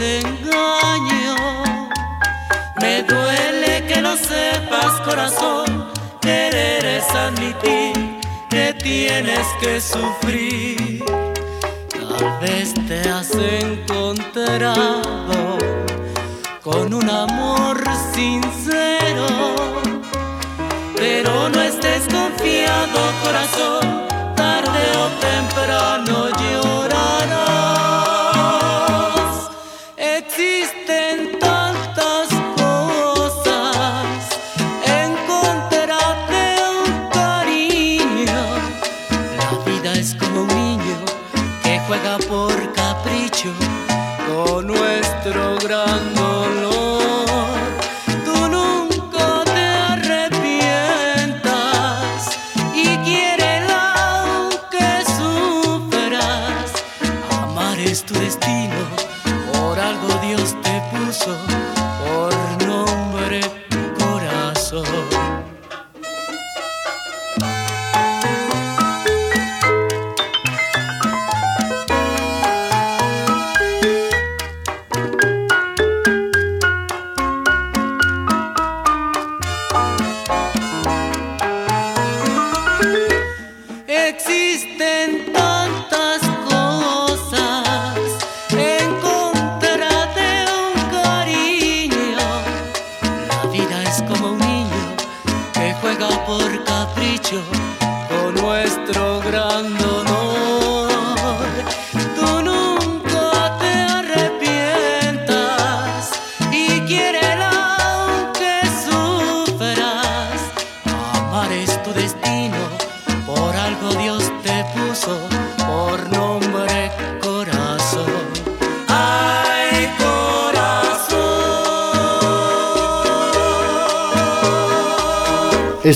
Desengaño. Me duele que no sepas, corazón, querer es admitir que tienes que sufrir. Tal vez te has encontrado con un amor sincero, pero no estés confiado, corazón o temprano llorarás. Que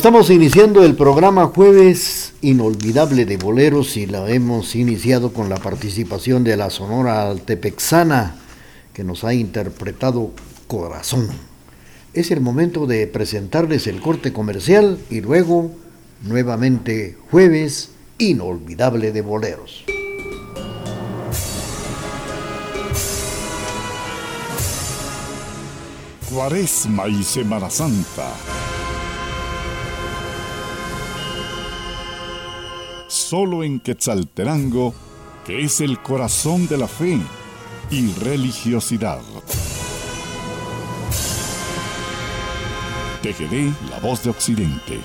Estamos iniciando el programa Jueves Inolvidable de Boleros y la hemos iniciado con la participación de la Sonora Altepexana que nos ha interpretado Corazón. Es el momento de presentarles el corte comercial y luego nuevamente Jueves Inolvidable de Boleros. Cuaresma y Semana Santa solo en Quetzalterango, que es el corazón de la fe y religiosidad. TGD, la voz de Occidente.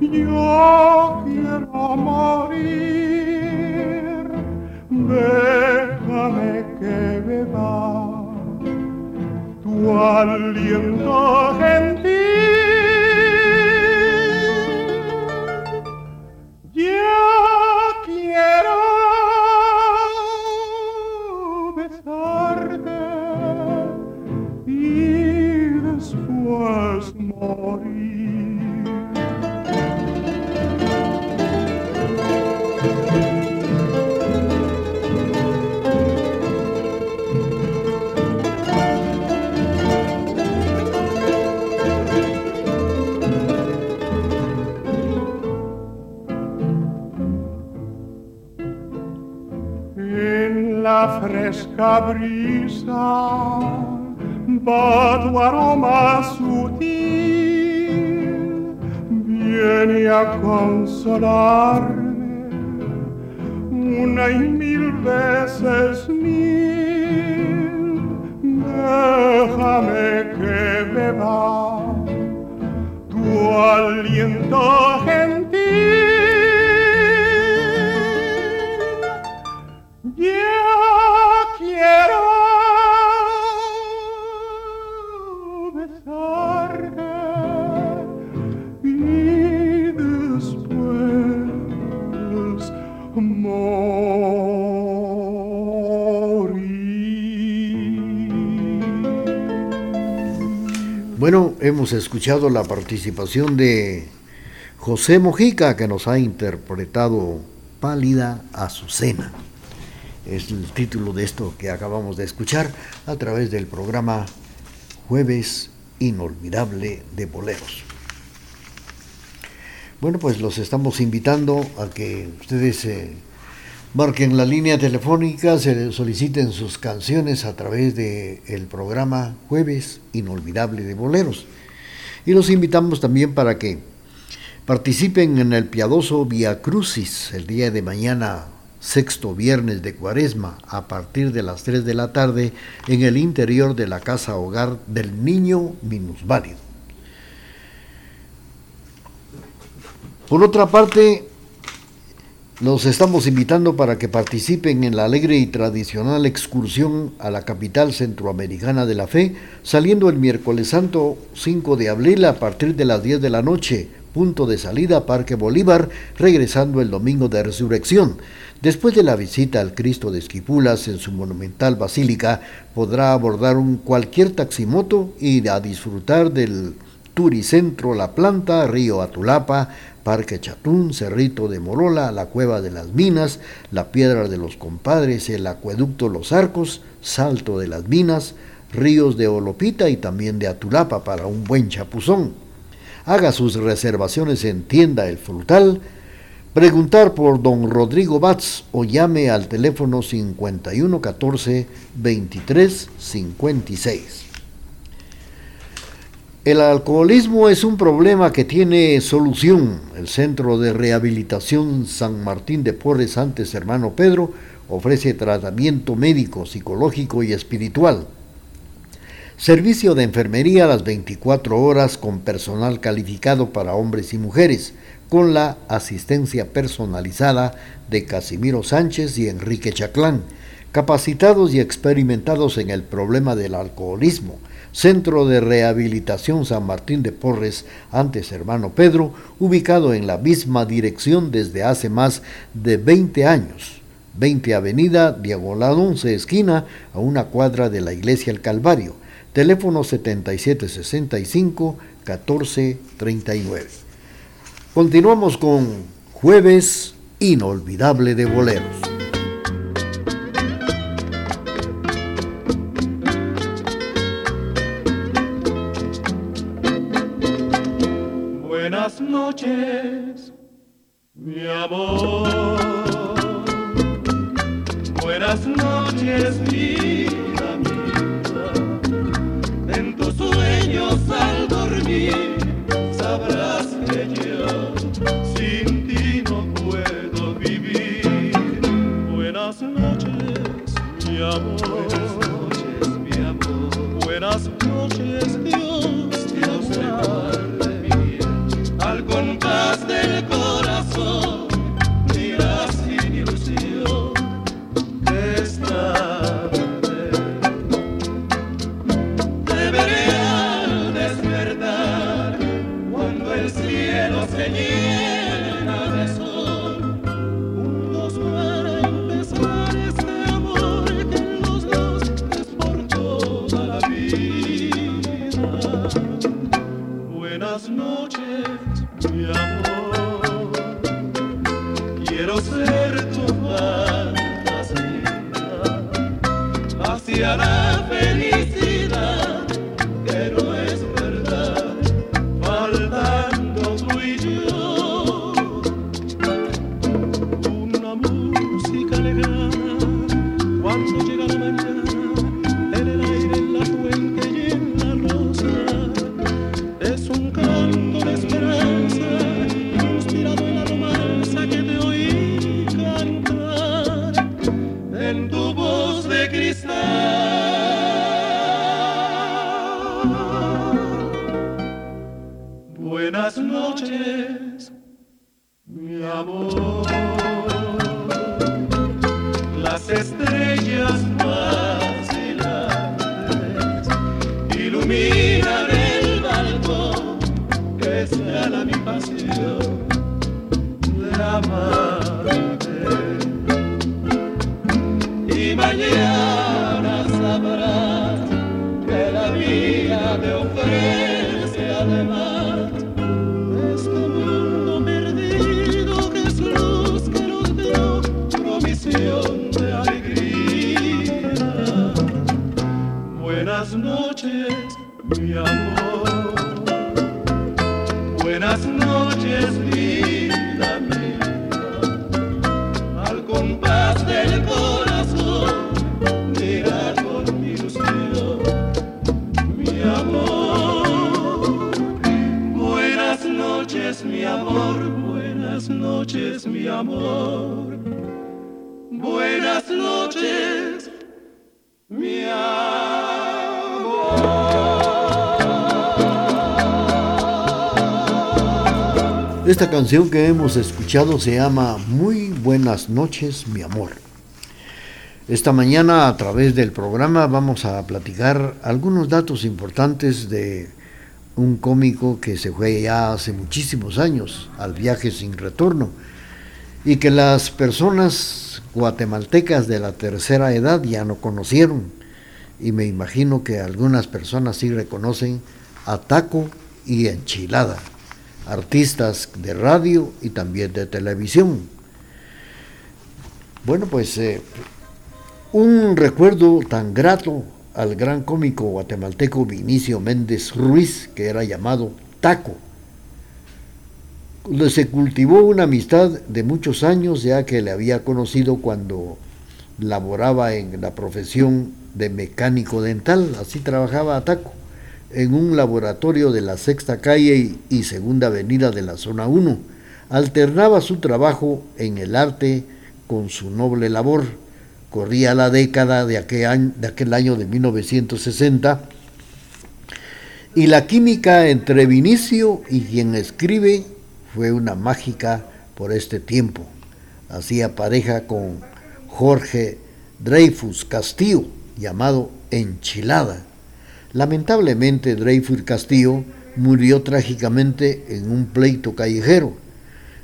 Yo quiero morir, déjame que beba tu aliento fresca brisa va tu aroma sutil, viene a consolarme una y mil veces mil. Déjame que beba tu aliento gentil. Bueno, hemos escuchado la participación de José Mojica que nos ha interpretado Pálida Azucena. Es el título de esto que acabamos de escuchar a través del programa Jueves Inolvidable de Boleros. Bueno, pues los estamos invitando a que ustedes eh, Marquen la línea telefónica, se soliciten sus canciones a través del el programa Jueves Inolvidable de Boleros. Y los invitamos también para que participen en el piadoso Via Crucis el día de mañana, sexto viernes de Cuaresma, a partir de las 3 de la tarde, en el interior de la casa hogar del niño minusválido. Por otra parte, los estamos invitando para que participen en la alegre y tradicional excursión a la capital centroamericana de la fe, saliendo el miércoles santo 5 de abril a partir de las 10 de la noche, punto de salida Parque Bolívar, regresando el domingo de resurrección. Después de la visita al Cristo de Esquipulas en su monumental basílica, podrá abordar un cualquier taximoto y a disfrutar del Turicentro La Planta, Río Atulapa, Parque Chatún, Cerrito de Morola, la Cueva de las Minas, la Piedra de los Compadres, el Acueducto Los Arcos, Salto de las Minas, Ríos de Olopita y también de Atulapa para un buen chapuzón. Haga sus reservaciones en Tienda El Frutal, preguntar por don Rodrigo Batz o llame al teléfono 5114 2356. El alcoholismo es un problema que tiene solución. El Centro de Rehabilitación San Martín de Porres, antes hermano Pedro, ofrece tratamiento médico, psicológico y espiritual. Servicio de enfermería a las 24 horas con personal calificado para hombres y mujeres, con la asistencia personalizada de Casimiro Sánchez y Enrique Chaclán, capacitados y experimentados en el problema del alcoholismo Centro de Rehabilitación San Martín de Porres, antes hermano Pedro, ubicado en la misma dirección desde hace más de 20 años. 20 Avenida, diagonal 11, esquina, a una cuadra de la Iglesia El Calvario. Teléfono 7765-1439. Continuamos con Jueves Inolvidable de Boleros. Noches, mi amor. Buenas noches, vida canción que hemos escuchado se llama Muy buenas noches, mi amor. Esta mañana a través del programa vamos a platicar algunos datos importantes de un cómico que se fue ya hace muchísimos años al viaje sin retorno y que las personas guatemaltecas de la tercera edad ya no conocieron y me imagino que algunas personas sí reconocen a Taco y Enchilada artistas de radio y también de televisión. Bueno, pues eh, un recuerdo tan grato al gran cómico guatemalteco Vinicio Méndez Ruiz, que era llamado Taco. Se cultivó una amistad de muchos años, ya que le había conocido cuando laboraba en la profesión de mecánico dental, así trabajaba Taco en un laboratorio de la Sexta Calle y Segunda Avenida de la Zona 1. Alternaba su trabajo en el arte con su noble labor. Corría la década de aquel año de, aquel año de 1960 y la química entre Vinicio y quien escribe fue una mágica por este tiempo. Hacía pareja con Jorge Dreyfus Castillo, llamado Enchilada Lamentablemente, Dreyfus Castillo murió trágicamente en un pleito callejero.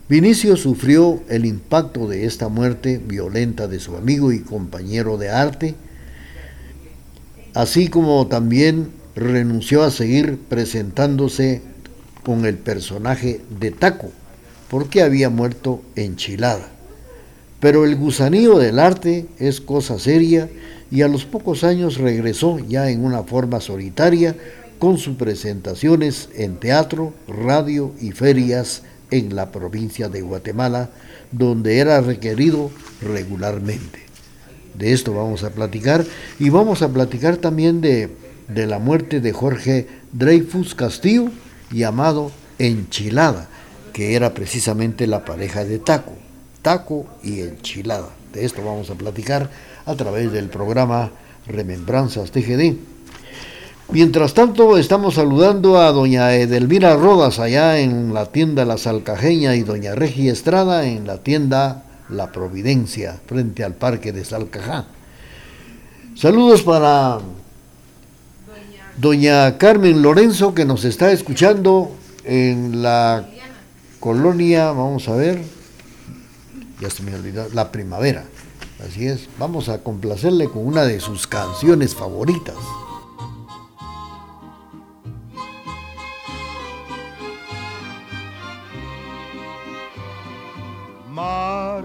Vinicio sufrió el impacto de esta muerte violenta de su amigo y compañero de arte, así como también renunció a seguir presentándose con el personaje de Taco, porque había muerto enchilada. Pero el gusanillo del arte es cosa seria y a los pocos años regresó ya en una forma solitaria con sus presentaciones en teatro, radio y ferias en la provincia de Guatemala, donde era requerido regularmente. De esto vamos a platicar y vamos a platicar también de, de la muerte de Jorge Dreyfus Castillo, llamado Enchilada, que era precisamente la pareja de Taco, Taco y Enchilada. De esto vamos a platicar a través del programa Remembranzas TGD. Mientras tanto, estamos saludando a doña Edelmira Rodas allá en la tienda La Salcajeña y doña Regi Estrada en la tienda La Providencia, frente al parque de Salcajá. Saludos para doña Carmen Lorenzo que nos está escuchando en la colonia, vamos a ver, ya se me olvidó, la primavera. Así es, vamos a complacerle con una de sus canciones favoritas. Mar,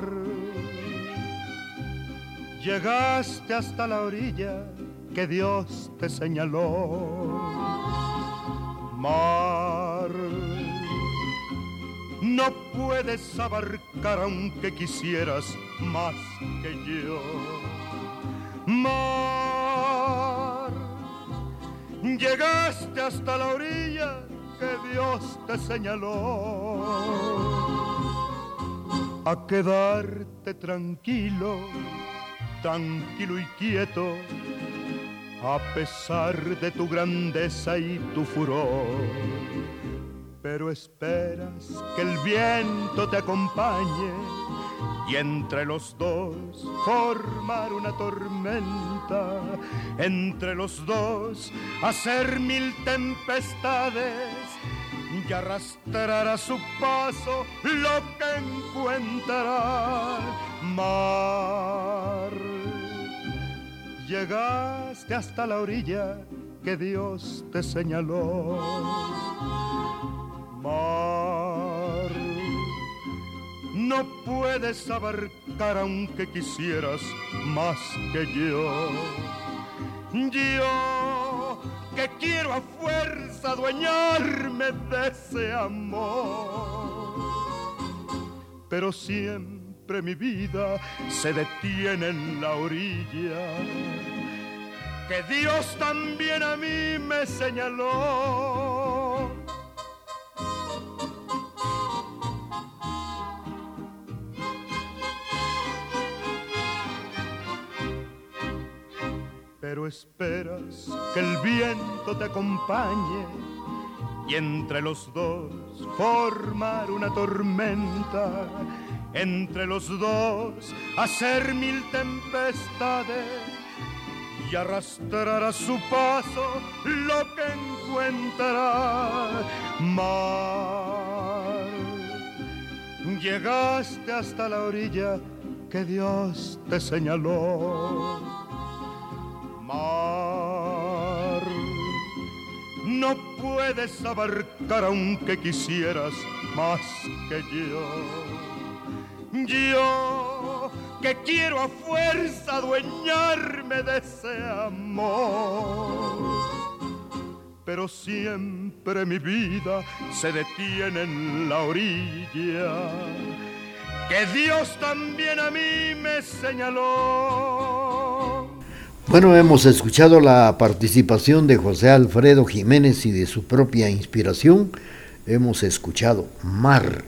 llegaste hasta la orilla que Dios te señaló. Mar, no puedes abarcar aunque quisieras más que yo. Mar, llegaste hasta la orilla que Dios te señaló. A quedarte tranquilo, tranquilo y quieto, a pesar de tu grandeza y tu furor. Pero esperas que el viento te acompañe y entre los dos formar una tormenta, entre los dos hacer mil tempestades y arrastrar a su paso lo que encuentra mar. Llegaste hasta la orilla que Dios te señaló. No puedes abarcar aunque quisieras más que yo. Yo que quiero a fuerza adueñarme de ese amor. Pero siempre mi vida se detiene en la orilla que Dios también a mí me señaló. Esperas que el viento te acompañe y entre los dos formar una tormenta, entre los dos hacer mil tempestades y arrastrar a su paso lo que encuentra mar. Llegaste hasta la orilla que Dios te señaló mar. No puedes abarcar aunque quisieras más que yo. Yo que quiero a fuerza adueñarme de ese amor. Pero siempre mi vida se detiene en la orilla que Dios también a mí me señaló. Bueno, hemos escuchado la participación de José Alfredo Jiménez y de su propia inspiración. Hemos escuchado Mar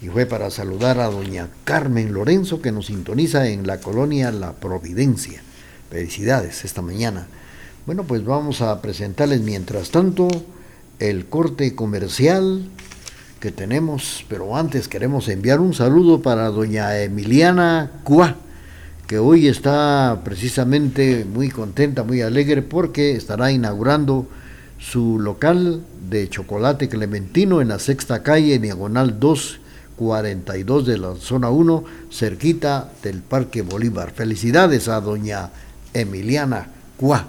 y fue para saludar a doña Carmen Lorenzo que nos sintoniza en la colonia La Providencia. Felicidades esta mañana. Bueno, pues vamos a presentarles mientras tanto el corte comercial que tenemos, pero antes queremos enviar un saludo para doña Emiliana Cuá que hoy está precisamente muy contenta, muy alegre porque estará inaugurando su local de chocolate clementino en la sexta calle, diagonal 242 de la zona 1, cerquita del Parque Bolívar. Felicidades a doña Emiliana Cuá.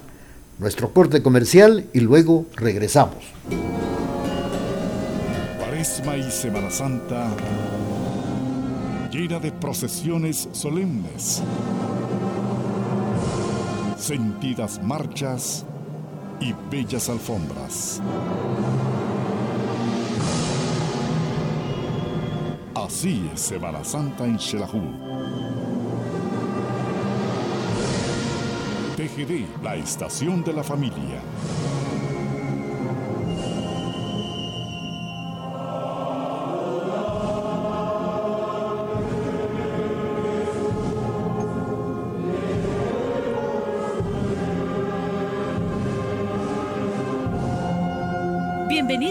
Nuestro corte comercial y luego regresamos. Cuaresma y Semana Santa llena de procesiones solemnes, sentidas marchas y bellas alfombras. Así es Semana Santa en Xelajú. TGD, la estación de la familia.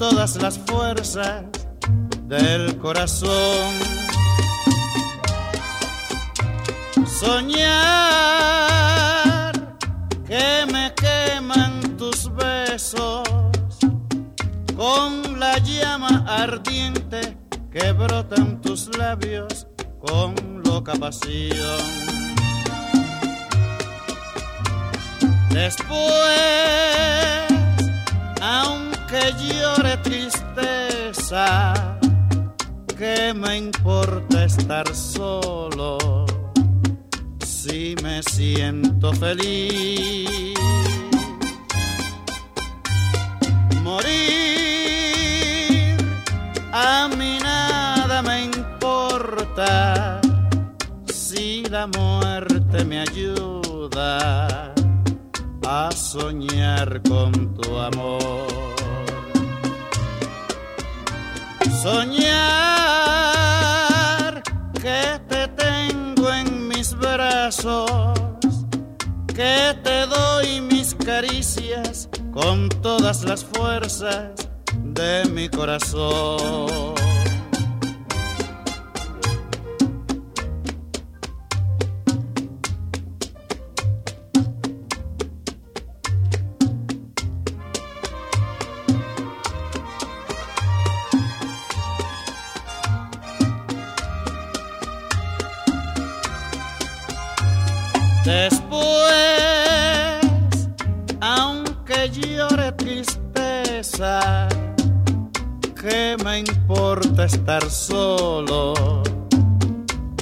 todas las fuerzas del corazón. Soñar que me queman tus besos con la llama ardiente que brotan tus labios con loca pasión. Después, aunque llore tristeza, ¿qué me importa estar solo? si me siento feliz. Morir a mí nada me importa si la muerte me ayuda a soñar con tu amor. Soñar que te tengo en mis brazos, que te doy mis caricias con todas las fuerzas de mi corazón. Me importa estar solo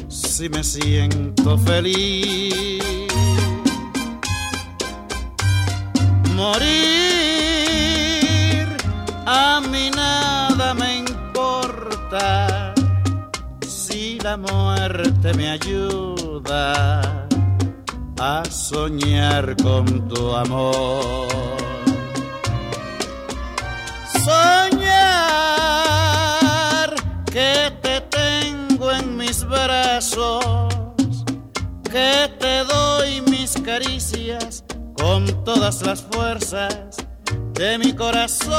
si me siento feliz? Morir a mí nada me importa si la muerte me ayuda a soñar con tu amor. Caricias con todas las fuerzas de mi corazón.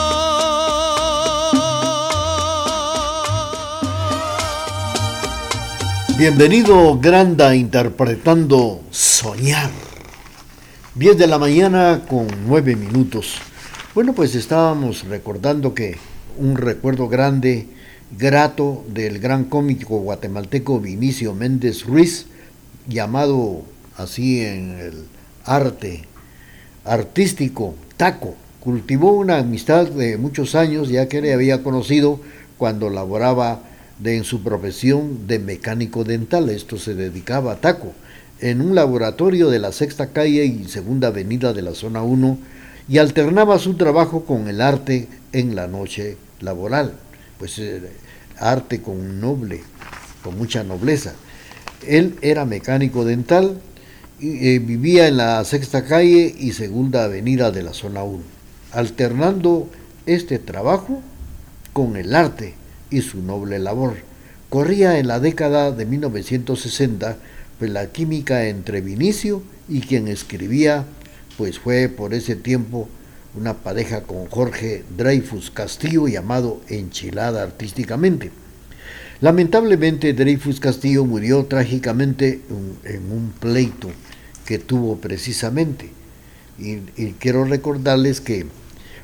Bienvenido Granda interpretando Soñar. 10 de la mañana con 9 minutos. Bueno, pues estábamos recordando que un recuerdo grande, grato del gran cómico guatemalteco Vinicio Méndez Ruiz, llamado así en el arte artístico Taco. Cultivó una amistad de muchos años, ya que le había conocido cuando laboraba en su profesión de mecánico dental. Esto se dedicaba a Taco en un laboratorio de la Sexta Calle y Segunda Avenida de la Zona 1 y alternaba su trabajo con el arte en la noche laboral, pues eh, arte con noble, con mucha nobleza. Él era mecánico dental eh, vivía en la Sexta Calle y Segunda Avenida de la Zona 1, alternando este trabajo con el arte y su noble labor. Corría en la década de 1960 pues la química entre Vinicio y quien escribía, pues fue por ese tiempo una pareja con Jorge Dreyfus Castillo llamado Enchilada artísticamente. Lamentablemente Dreyfus Castillo murió trágicamente en un pleito que tuvo precisamente. Y, quiero recordarles que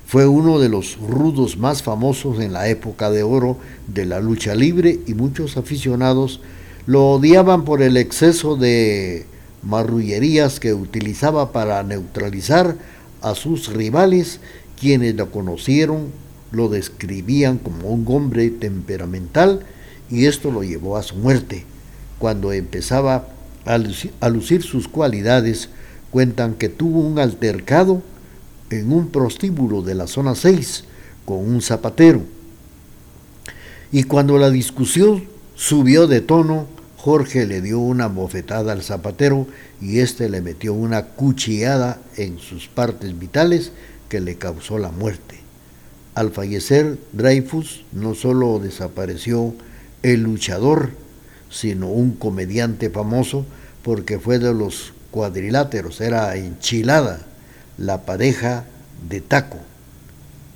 fue uno de los rudos más famosos en la época de oro de la lucha libre y muchos aficionados lo odiaban por el exceso de marrullerías que utilizaba para neutralizar a sus rivales, quienes lo conocieron lo describían como un hombre temperamental y esto lo llevó a su muerte. Cuando empezaba a lucir, a lucir sus cualidades, cuentan que tuvo un altercado en un prostíbulo de la zona 6 con un zapatero. Y cuando la discusión subió de tono, Jorge le dio una bofetada al zapatero y éste le metió una cuchillada en sus partes vitales que le causó la muerte. Al fallecer, Dreyfus no solo desapareció el luchador, sino un comediante famoso porque fue de los cuadriláteros, era enchilada, la pareja de Taco,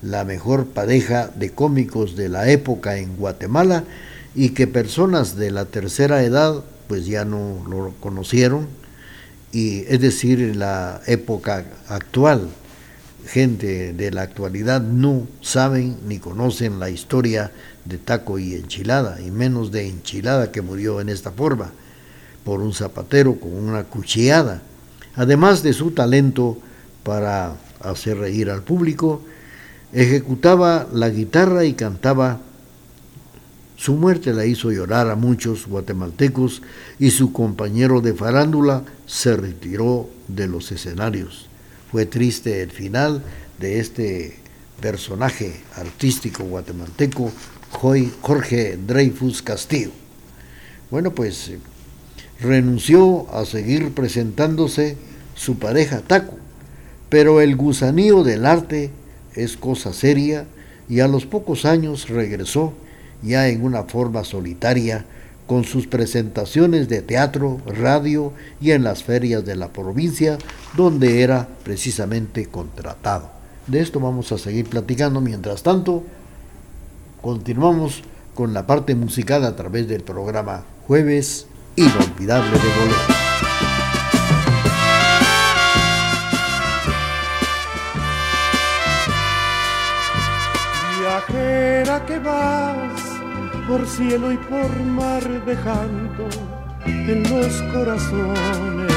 la mejor pareja de cómicos de la época en Guatemala y que personas de la tercera edad pues ya no lo conocieron y es decir en la época actual. Gente de la actualidad no saben ni conocen la historia de taco y enchilada y menos de enchilada que murió en esta forma por un zapatero con una cuchillada además de su talento para hacer reír al público ejecutaba la guitarra y cantaba Su muerte la hizo llorar a muchos guatemaltecos y su compañero de farándula se retiró de los escenarios. Fue triste el final de este personaje artístico guatemalteco, Jorge Dreyfus Castillo. Bueno, pues eh, renunció a seguir presentándose su pareja Taco, pero el gusanillo del arte es cosa seria y a los pocos años regresó ya en una forma solitaria con sus presentaciones de teatro, radio y en las ferias de la provincia donde era precisamente contratado. De esto vamos a seguir platicando. Mientras tanto, continuamos con la parte musical a través del programa Jueves Inolvidable de Bolero. Viajera que vas por cielo y por mar dejando en los corazones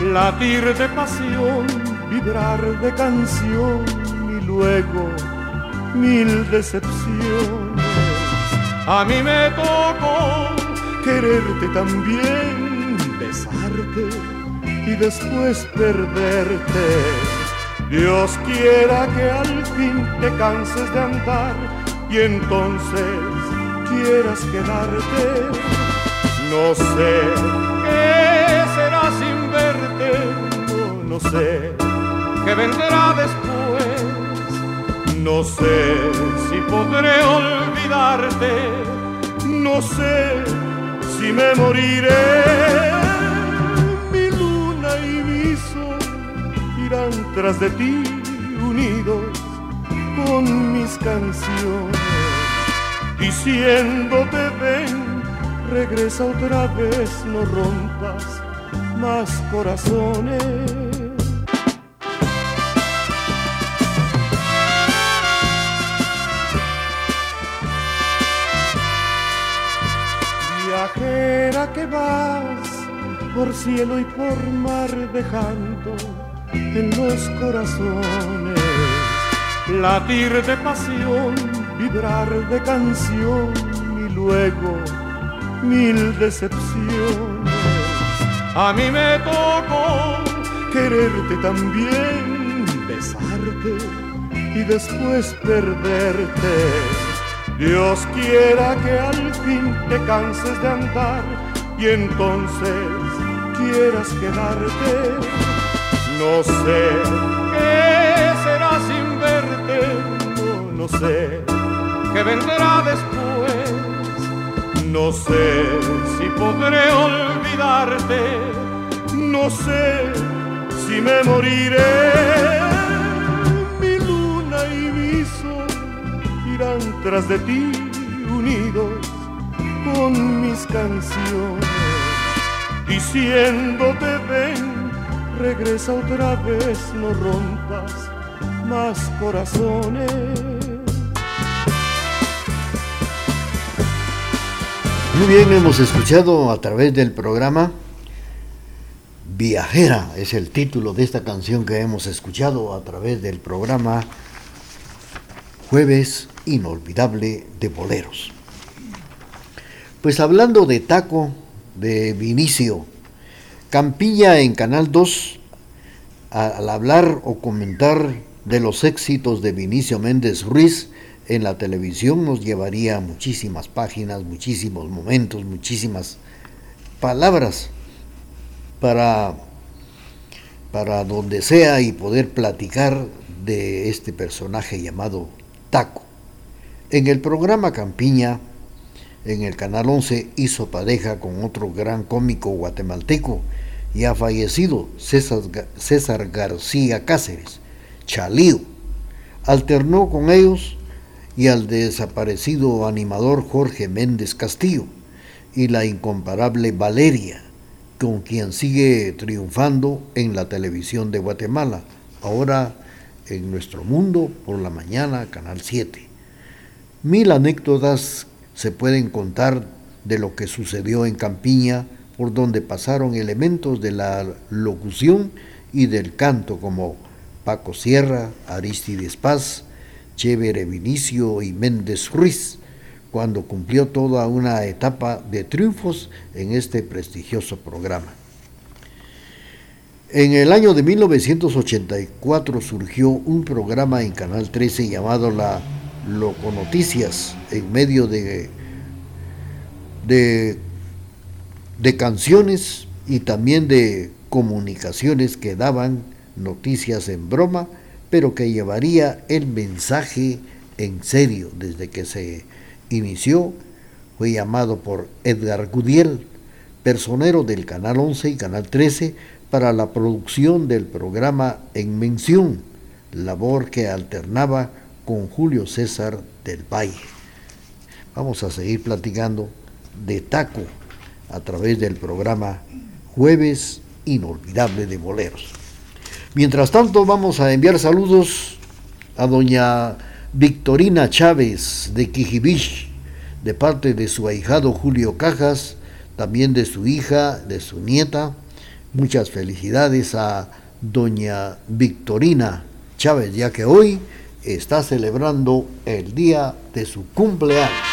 latir de pasión, vibrar de canción y luego mil decepciones. A mí me tocó quererte también, besarte y después perderte. Dios quiera que al fin te canses de andar y entonces quieras quedarte. No sé qué será sin verte, no, no sé qué vendrá después. No sé si podré olvidarte, no sé si me moriré. Mi luna y mi irán tras de ti unidos con mis canciones diciéndote ven, regresa otra vez, no rompas más corazones. Que vas por cielo y por mar dejando en los corazones latir de pasión vibrar de canción y luego mil decepciones. A mí me tocó quererte también, besarte y después perderte. Dios quiera que al fin te canses de andar y entonces quieras quedarte. No sé qué será sin verte, no, no sé que vendrá después. No sé si podré olvidarte, no sé si me moriré. Mi luna y mi sol irán tras de ti unidos con mis canciones, diciéndote ven, regresa otra vez, no rompas más corazones. Muy bien, hemos escuchado a través del programa Viajera, es el título de esta canción que hemos escuchado a través del programa Jueves Inolvidable de Boleros. Pues hablando de taco, de Vinicio, Campilla en Canal 2, al hablar o comentar de los éxitos de Vinicio Méndez Ruiz, en la televisión nos llevaría muchísimas páginas, muchísimos momentos, muchísimas palabras para, para donde sea y poder platicar de este personaje llamado Taco. En el programa Campiña, en el Canal 11, hizo pareja con otro gran cómico guatemalteco, ya fallecido, César, César García Cáceres, Chalío. Alternó con ellos y al desaparecido animador Jorge Méndez Castillo y la incomparable Valeria, con quien sigue triunfando en la televisión de Guatemala, ahora en nuestro mundo por la mañana, Canal 7. Mil anécdotas se pueden contar de lo que sucedió en Campiña, por donde pasaron elementos de la locución y del canto como Paco Sierra, Aristides Paz, Chévere Vinicio y Méndez Ruiz, cuando cumplió toda una etapa de triunfos en este prestigioso programa. En el año de 1984 surgió un programa en Canal 13 llamado La Loconoticias, en medio de, de, de canciones y también de comunicaciones que daban noticias en broma, pero que llevaría el mensaje en serio desde que se inició. Fue llamado por Edgar Gudiel, personero del Canal 11 y Canal 13, para la producción del programa En Mención, labor que alternaba con Julio César del Valle. Vamos a seguir platicando de taco a través del programa Jueves Inolvidable de Boleros. Mientras tanto, vamos a enviar saludos a doña Victorina Chávez de Quijibich, de parte de su ahijado Julio Cajas, también de su hija, de su nieta, Muchas felicidades a doña Victorina Chávez, ya que hoy está celebrando el día de su cumpleaños.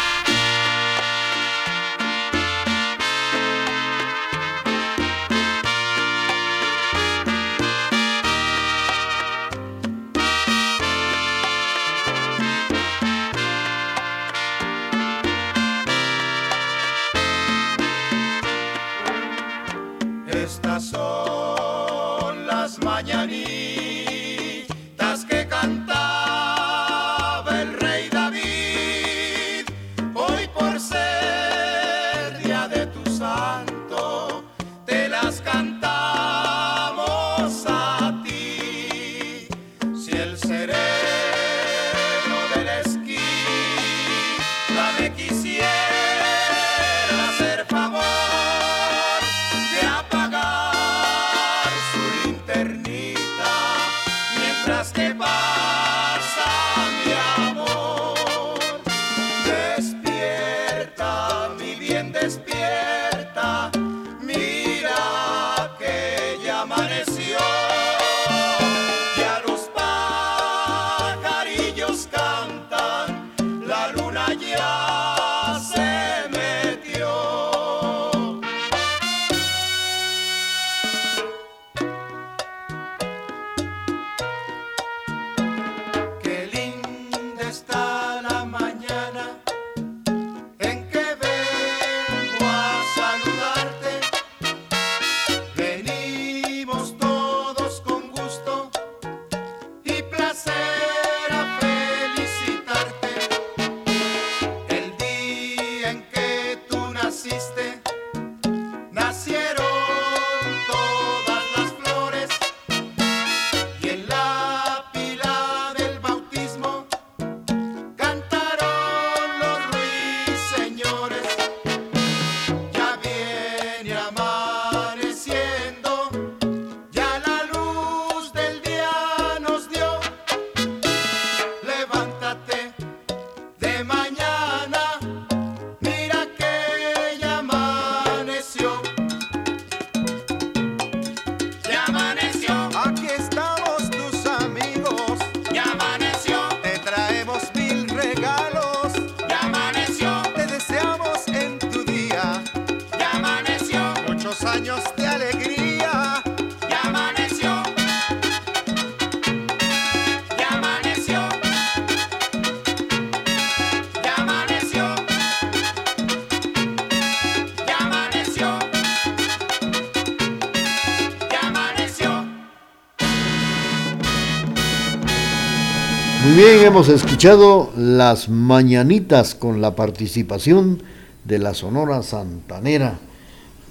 Hemos escuchado las mañanitas con la participación de la Sonora Santanera.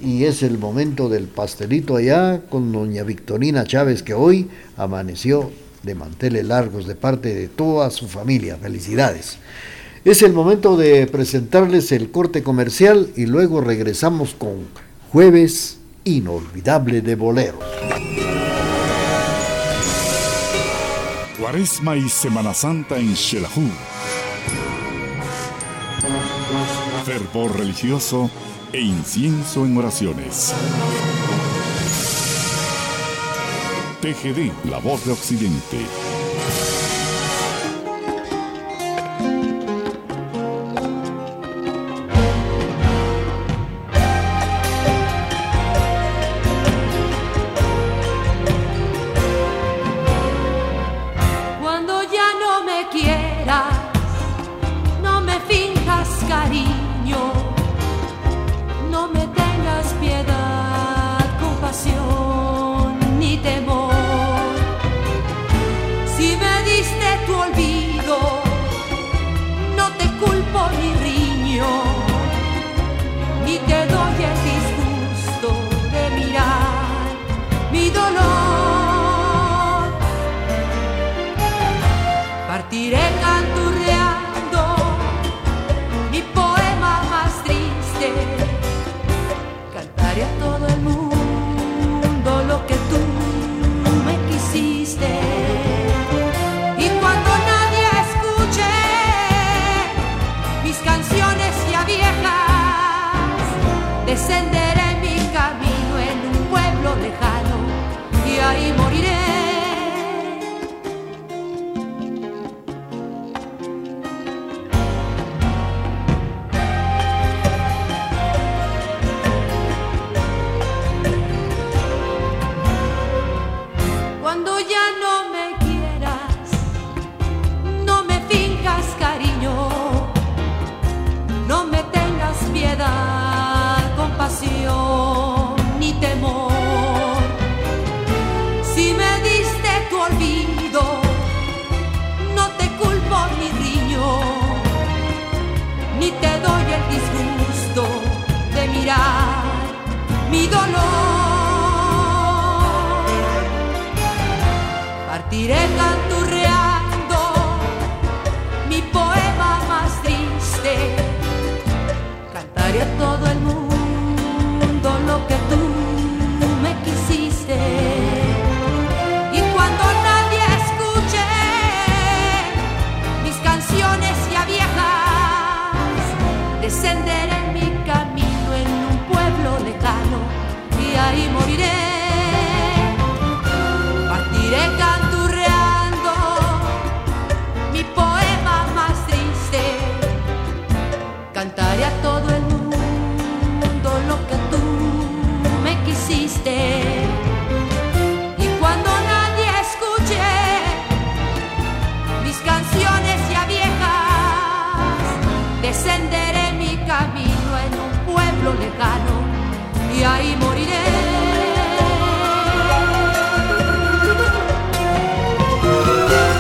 Y es el momento del pastelito allá con doña Victorina Chávez, que hoy amaneció de manteles largos de parte de toda su familia. Felicidades. Es el momento de presentarles el corte comercial y luego regresamos con Jueves Inolvidable de Boleros. Cuaresma y Semana Santa en Xelajú. Fervor religioso e incienso en oraciones. TGD, la voz de Occidente.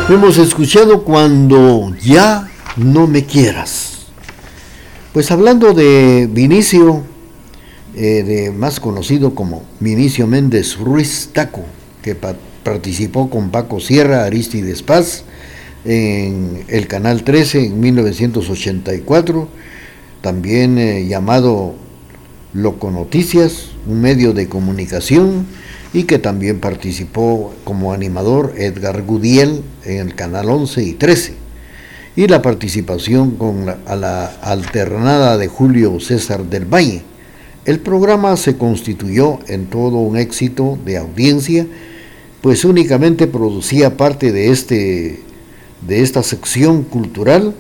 Hemos escuchado cuando ya no me quieras. Pues hablando de Vinicio, eh, de más conocido como Vinicio Méndez Ruiz Taco, que pa- participó con Paco Sierra, Aristides Paz, en el Canal 13 en 1984, también eh, llamado Loco Noticias, un medio de comunicación, y que también participó como animador Edgar Gudiel en el Canal 11 y 13 y la participación con la, a la alternada de Julio César del Valle. El programa se constituyó en todo un éxito de audiencia, pues únicamente producía parte de, este, de esta sección cultural,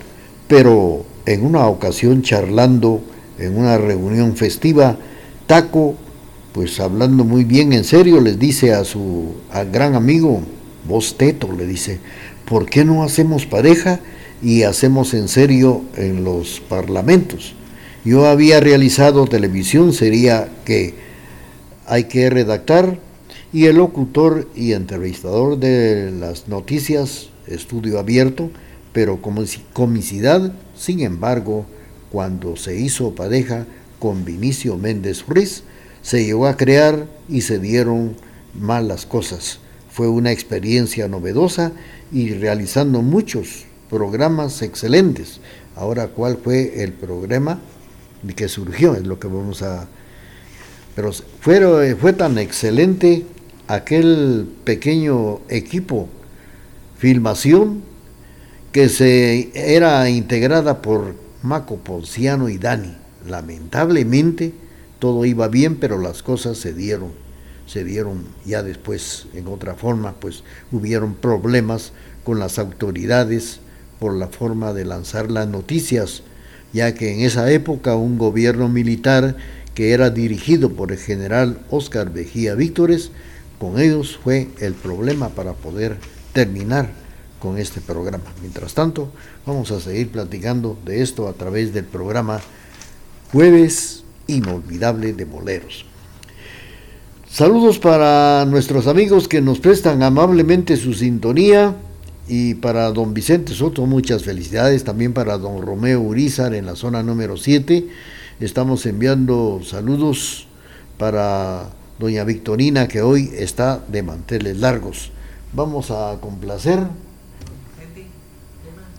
pero en una ocasión charlando en una reunión festiva, Taco, pues hablando muy bien en serio, les dice a su al gran amigo, vos Teto, le dice, ¿por qué no hacemos pareja? y hacemos en serio en los parlamentos. Yo había realizado televisión, sería que hay que redactar y el locutor y entrevistador de las noticias, estudio abierto, pero como comicidad, sin embargo, cuando se hizo pareja con Vinicio Méndez Ruiz, se llegó a crear y se dieron malas cosas. Fue una experiencia novedosa y realizando muchos programas excelentes. Ahora, ¿cuál fue el programa que surgió? Es lo que vamos a... Pero fue, fue tan excelente aquel pequeño equipo, filmación, que se era integrada por Maco Ponciano y Dani. Lamentablemente todo iba bien, pero las cosas se dieron, se dieron ya después en otra forma, pues hubieron problemas con las autoridades por la forma de lanzar las noticias, ya que en esa época un gobierno militar que era dirigido por el general Óscar Vejía Víctores, con ellos fue el problema para poder terminar con este programa. Mientras tanto, vamos a seguir platicando de esto a través del programa Jueves Inolvidable de Boleros. Saludos para nuestros amigos que nos prestan amablemente su sintonía y para don Vicente Soto muchas felicidades, también para don Romeo Urizar en la zona número 7. Estamos enviando saludos para doña Victorina que hoy está de manteles largos. Vamos a complacer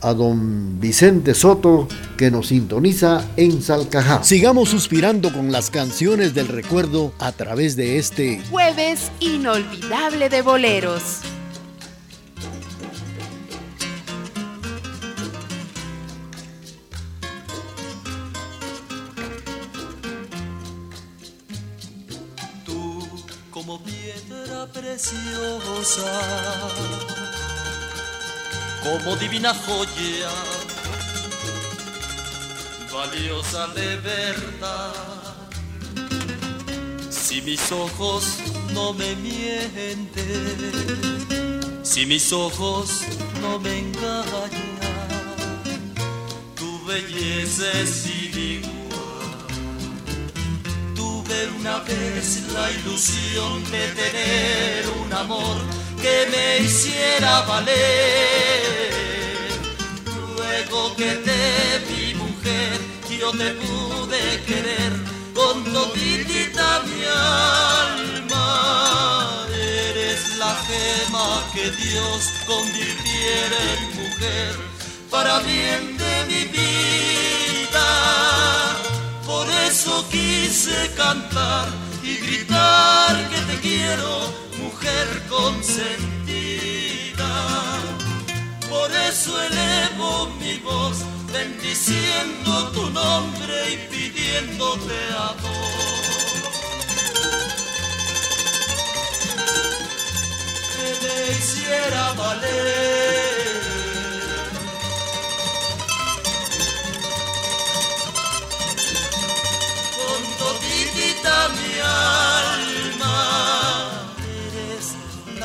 a don Vicente Soto que nos sintoniza en Salcajá. Sigamos suspirando con las canciones del recuerdo a través de este Jueves inolvidable de boleros. Tú como piedra preciosa, como divina joya, valiosa de verdad. Si mis ojos no me mienten, si mis ojos no me engañan, tu belleza es sin igual, tu una vez la ilusión de tener un amor que me hiciera valer. Luego que te vi mujer, yo te pude querer con toditita mi alma. Eres la gema que Dios convirtiera en mujer para bien de mi vida. Por eso quise cantar y gritar que te quiero, mujer consentida. Por eso elevo mi voz, bendiciendo tu nombre y pidiéndote amor. Que me hiciera valer. Con toditita mi alma,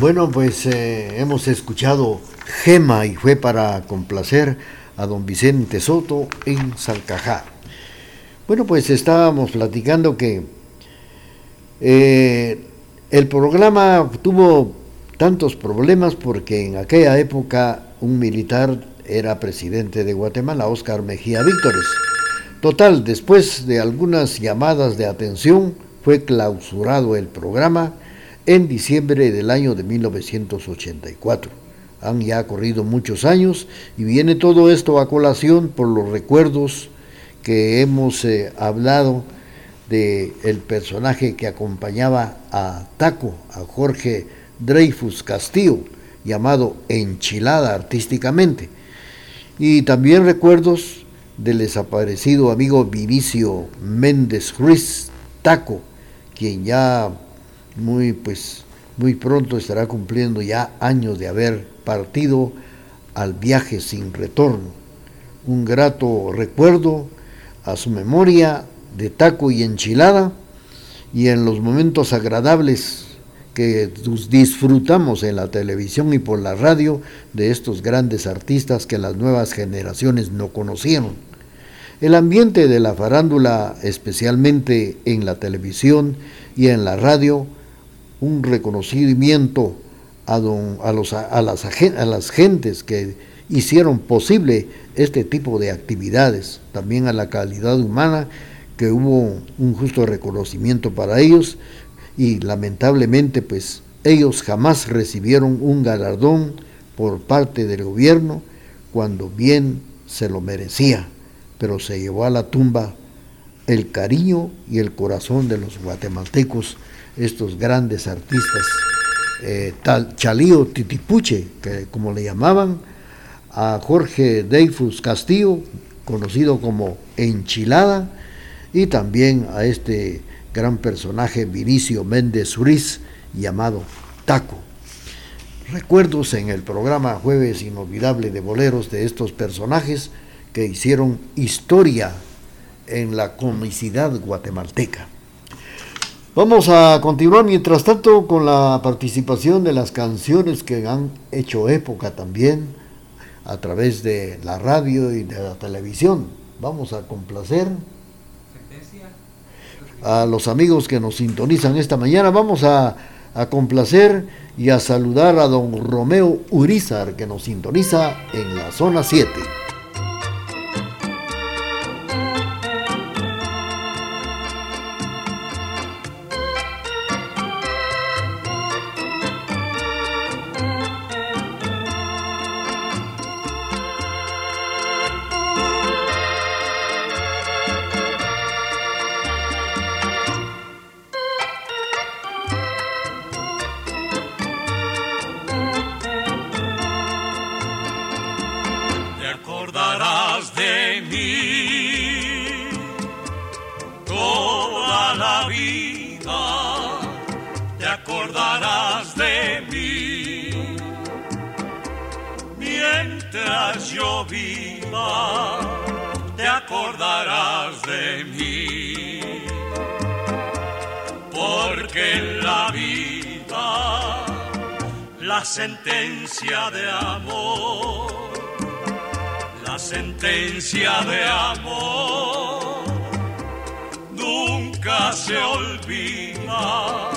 Bueno, pues eh, hemos escuchado Gema y fue para complacer a don Vicente Soto en Salcajá. Bueno, pues estábamos platicando que eh, el programa tuvo tantos problemas porque en aquella época un militar era presidente de Guatemala, Óscar Mejía Víctores. Total, después de algunas llamadas de atención, fue clausurado el programa en diciembre del año de 1984. Han ya corrido muchos años y viene todo esto a colación por los recuerdos que hemos eh, hablado de el personaje que acompañaba a Taco, a Jorge Dreyfus Castillo, llamado Enchilada artísticamente. Y también recuerdos del desaparecido amigo Vinicio Méndez Ruiz Taco, quien ya muy pues muy pronto estará cumpliendo ya años de haber partido al viaje sin retorno. Un grato recuerdo a su memoria de taco y enchilada y en los momentos agradables que disfrutamos en la televisión y por la radio de estos grandes artistas que las nuevas generaciones no conocieron. El ambiente de la farándula, especialmente en la televisión y en la radio, un reconocimiento a, don, a, los, a, las, a las gentes que hicieron posible este tipo de actividades, también a la calidad humana, que hubo un justo reconocimiento para ellos y lamentablemente pues ellos jamás recibieron un galardón por parte del gobierno cuando bien se lo merecía, pero se llevó a la tumba el cariño y el corazón de los guatemaltecos, estos grandes artistas, eh, tal Chalío Titipuche, como le llamaban, a Jorge Deifus Castillo, conocido como Enchilada, y también a este gran personaje Vinicio Méndez Ruiz, llamado Taco. Recuerdos en el programa Jueves Inolvidable de Boleros de estos personajes que hicieron historia en la comicidad guatemalteca. Vamos a continuar mientras tanto con la participación de las canciones que han hecho época también a través de la radio y de la televisión. Vamos a complacer a los amigos que nos sintonizan esta mañana. Vamos a, complacer y a saludar a don Romeo Urizar que nos sintoniza en la zona 7. Porque en la vida la sentencia de amor, la sentencia de amor nunca se olvida.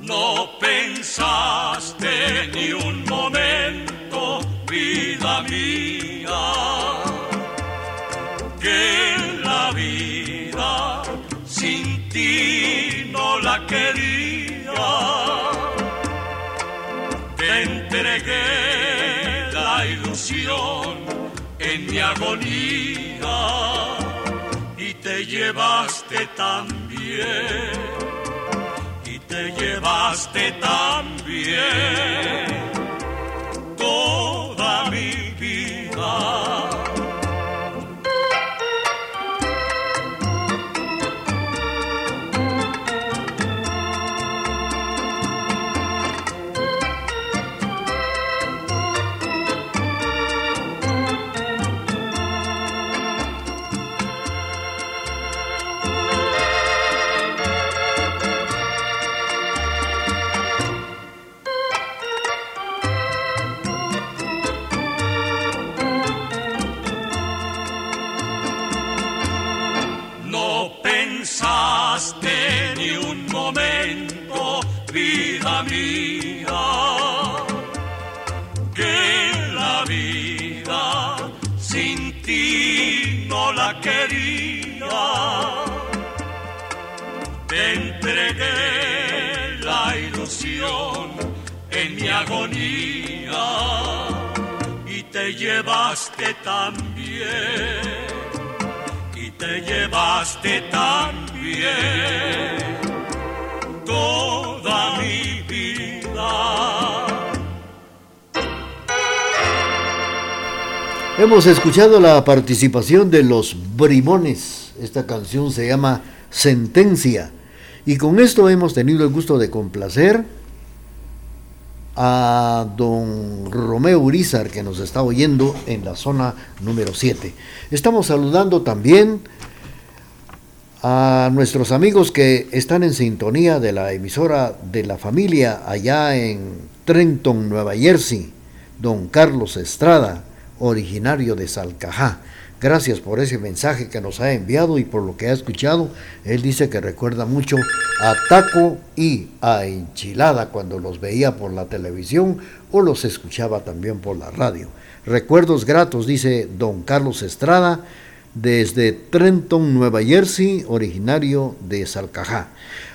No pensaste ni un momento, agonía y te llevaste también te llevaste también toda mi vida. También y te llevaste también toda mi vida. Hemos escuchado la participación de los Brimones. Esta canción se llama Sentencia. Y con esto hemos tenido el gusto de complacer a don Romeo Urizar que nos está oyendo en la zona número 7. Estamos saludando también a nuestros amigos que están en sintonía de la emisora de la familia allá en Trenton, Nueva Jersey, don Carlos Estrada, originario de Salcajá. Gracias por ese mensaje que nos ha enviado y por lo que ha escuchado. Él dice que recuerda mucho a Taco y a Enchilada cuando los veía por la televisión o los escuchaba también por la radio. Recuerdos gratos, dice don Carlos Estrada, desde Trenton, Nueva Jersey, originario de Salcajá.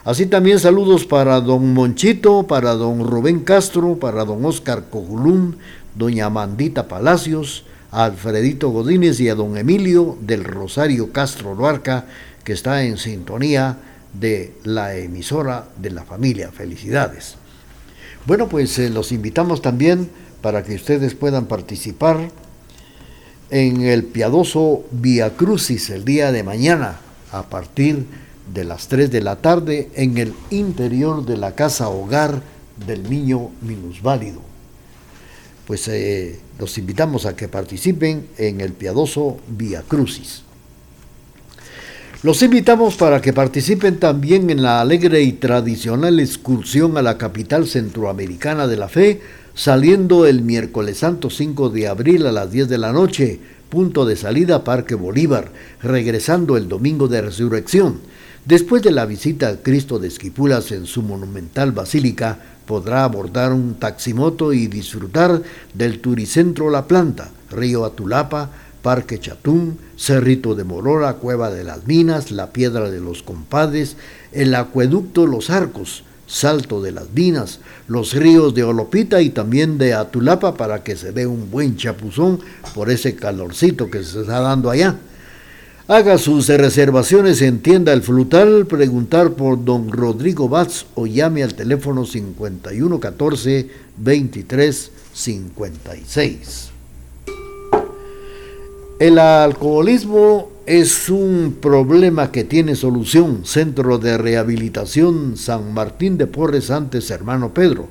Así también saludos para don Monchito, para don Rubén Castro, para don Oscar Cojulún, doña Mandita Palacios, Alfredito Godínez y a don Emilio del Rosario Castro Luarca, que está en sintonía de la emisora de la familia. Felicidades. Bueno, pues eh, los invitamos también para que ustedes puedan participar en el piadoso Via Crucis el día de mañana a partir de las 3 de la tarde en el interior de la casa hogar del niño minusválido. Pues eh, los invitamos a que participen en el piadoso Via Crucis. Los invitamos para que participen también en la alegre y tradicional excursión a la capital centroamericana de la fe, saliendo el miércoles santo 5 de abril a las 10 de la noche, punto de salida Parque Bolívar, regresando el domingo de resurrección. Después de la visita al Cristo de Esquipulas en su monumental basílica, podrá abordar un taximoto y disfrutar del Turicentro La Planta, Río Atulapa, Parque Chatún, Cerrito de Morora, Cueva de las Minas, La Piedra de los Compadres, el Acueducto Los Arcos, Salto de las Minas, los ríos de Olopita y también de Atulapa para que se dé un buen chapuzón por ese calorcito que se está dando allá. Haga sus reservaciones en tienda El Flutal, preguntar por don Rodrigo Batz o llame al teléfono 5114 2356. El alcoholismo es un problema que tiene solución. Centro de Rehabilitación San Martín de Porres antes, hermano Pedro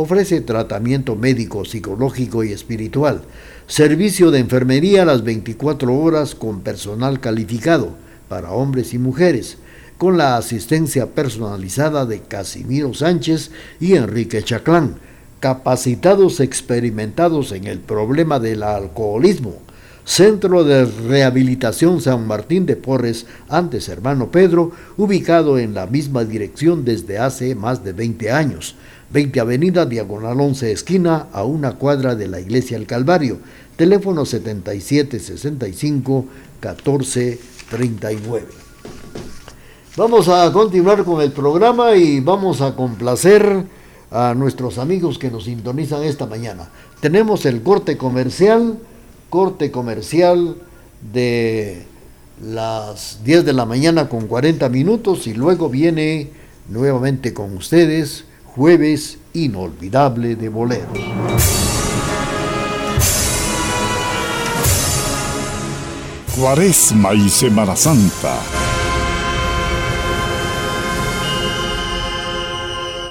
Ofrece tratamiento médico, psicológico y espiritual. Servicio de enfermería a las 24 horas con personal calificado para hombres y mujeres, con la asistencia personalizada de Casimiro Sánchez y Enrique Chaclán, capacitados experimentados en el problema del alcoholismo. Centro de Rehabilitación San Martín de Porres, antes hermano Pedro, ubicado en la misma dirección desde hace más de 20 años. 20 Avenida Diagonal 11 Esquina, a una cuadra de la Iglesia El Calvario. Teléfono 7765 1439. Vamos a continuar con el programa y vamos a complacer a nuestros amigos que nos sintonizan esta mañana. Tenemos el corte comercial, corte comercial de las 10 de la mañana con 40 minutos y luego viene nuevamente con ustedes jueves inolvidable de bolero. Cuaresma y Semana Santa.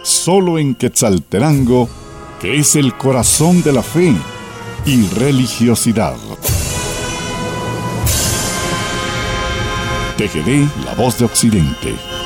Solo en Quetzalterango, que es el corazón de la fe y religiosidad. TGD, la voz de Occidente.